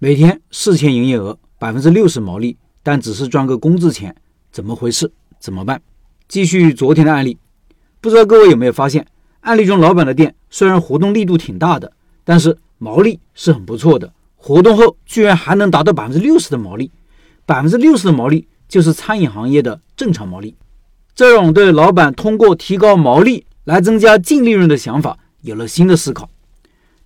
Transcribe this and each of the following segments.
每天四千营业额，百分之六十毛利，但只是赚个工资钱，怎么回事？怎么办？继续昨天的案例，不知道各位有没有发现，案例中老板的店虽然活动力度挺大的，但是毛利是很不错的，活动后居然还能达到百分之六十的毛利，百分之六十的毛利就是餐饮行业的正常毛利。这让对老板通过提高毛利来增加净利润的想法有了新的思考。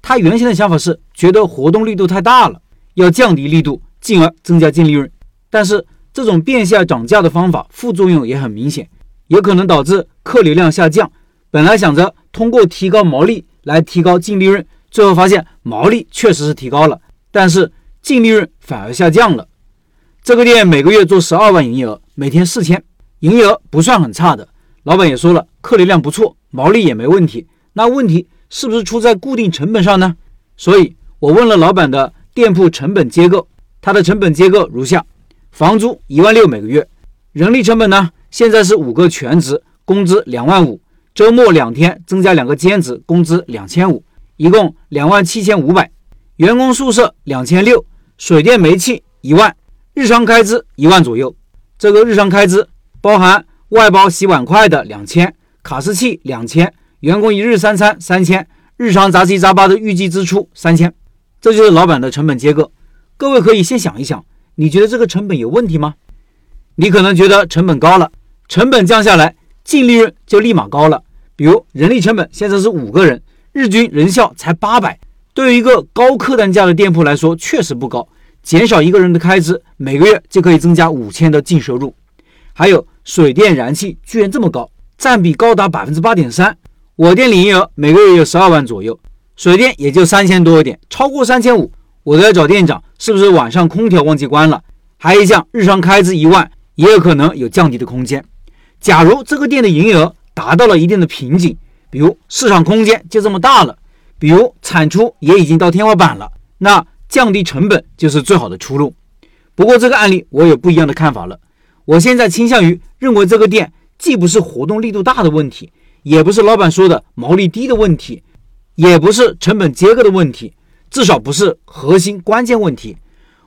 他原先的想法是觉得活动力度太大了，要降低力度，进而增加净利润。但是这种变相涨价的方法副作用也很明显，有可能导致客流量下降。本来想着通过提高毛利来提高净利润，最后发现毛利确实是提高了，但是净利润反而下降了。这个店每个月做十二万营业额，每天四千，营业额不算很差的。老板也说了，客流量不错，毛利也没问题。那问题？是不是出在固定成本上呢？所以我问了老板的店铺成本结构，它的成本结构如下：房租一万六每个月，人力成本呢，现在是五个全职，工资两万五，周末两天增加两个兼职，工资两千五，一共两万七千五百。员工宿舍两千六，水电煤气一万，日常开支一万左右。这个日常开支包含外包洗碗筷的两千，卡式器两千。员工一日三餐三千，日常杂七杂八的预计支出三千，这就是老板的成本结构。各位可以先想一想，你觉得这个成本有问题吗？你可能觉得成本高了，成本降下来，净利润就立马高了。比如人力成本现在是五个人，日均人效才八百，对于一个高客单价的店铺来说确实不高。减少一个人的开支，每个月就可以增加五千的净收入。还有水电燃气居然这么高，占比高达百分之八点三。我店营业额每个月有十二万左右，水电也就三千多一点，超过三千五，我都要找店长，是不是晚上空调忘记关了？还一项日常开支一万，也有可能有降低的空间。假如这个店的营业额达到了一定的瓶颈，比如市场空间就这么大了，比如产出也已经到天花板了，那降低成本就是最好的出路。不过这个案例我有不一样的看法了，我现在倾向于认为这个店既不是活动力度大的问题。也不是老板说的毛利低的问题，也不是成本结构的问题，至少不是核心关键问题。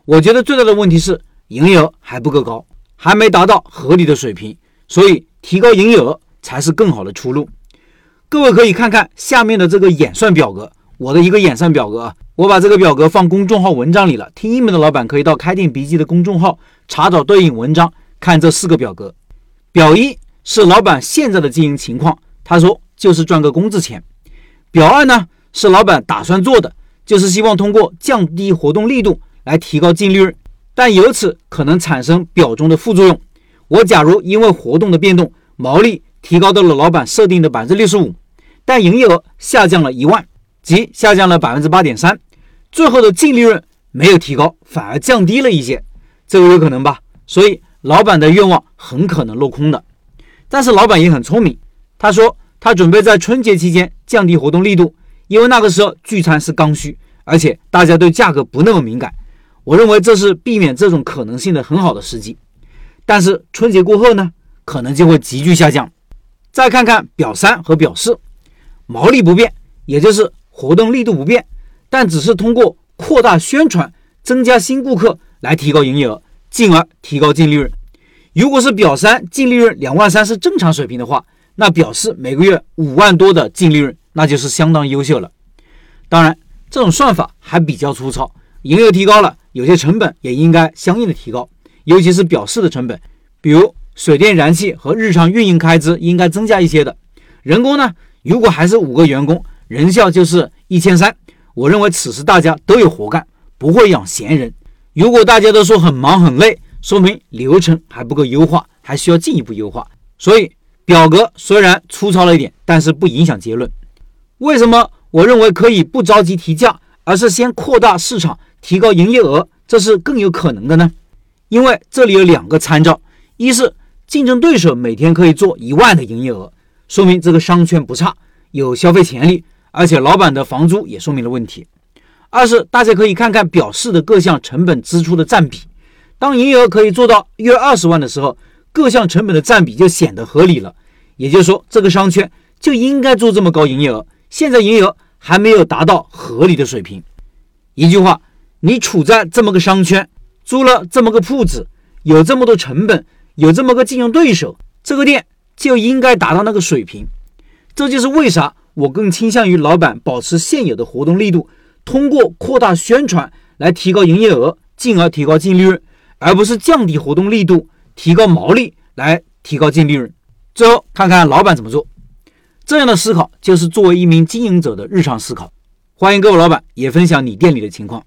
我觉得最大的问题是营业额还不够高，还没达到合理的水平，所以提高营业额才是更好的出路。各位可以看看下面的这个演算表格，我的一个演算表格啊，我把这个表格放公众号文章里了。听音频的老板可以到开店笔记的公众号查找对应文章，看这四个表格。表一是老板现在的经营情况。他说：“就是赚个工资钱。”表二呢是老板打算做的，就是希望通过降低活动力度来提高净利润，但由此可能产生表中的副作用。我假如因为活动的变动，毛利提高到了老板设定的百分之六十五，但营业额下降了一万，即下降了百分之八点三，最后的净利润没有提高，反而降低了一些，这个有可能吧？所以老板的愿望很可能落空的。但是老板也很聪明。他说，他准备在春节期间降低活动力度，因为那个时候聚餐是刚需，而且大家对价格不那么敏感。我认为这是避免这种可能性的很好的时机。但是春节过后呢，可能就会急剧下降。再看看表三和表四，毛利不变，也就是活动力度不变，但只是通过扩大宣传、增加新顾客来提高营业额，进而提高净利润。如果是表三净利润两万三是正常水平的话。那表示每个月五万多的净利润，那就是相当优秀了。当然，这种算法还比较粗糙，营业提高了，有些成本也应该相应的提高，尤其是表示的成本，比如水电燃气和日常运营开支应该增加一些的。人工呢，如果还是五个员工，人效就是一千三，我认为此时大家都有活干，不会养闲人。如果大家都说很忙很累，说明流程还不够优化，还需要进一步优化。所以。表格虽然粗糙了一点，但是不影响结论。为什么我认为可以不着急提价，而是先扩大市场，提高营业额，这是更有可能的呢？因为这里有两个参照：一是竞争对手每天可以做一万的营业额，说明这个商圈不差，有消费潜力，而且老板的房租也说明了问题；二是大家可以看看表示的各项成本支出的占比，当营业额可以做到约二十万的时候。各项成本的占比就显得合理了，也就是说，这个商圈就应该做这么高营业额。现在营业额还没有达到合理的水平。一句话，你处在这么个商圈，租了这么个铺子，有这么多成本，有这么个竞争对手，这个店就应该达到那个水平。这就是为啥我更倾向于老板保持现有的活动力度，通过扩大宣传来提高营业额，进而提高净利润，而不是降低活动力度，提高毛利来提高净利润。最后看看老板怎么做。这样的思考就是作为一名经营者的日常思考。欢迎各位老板也分享你店里的情况。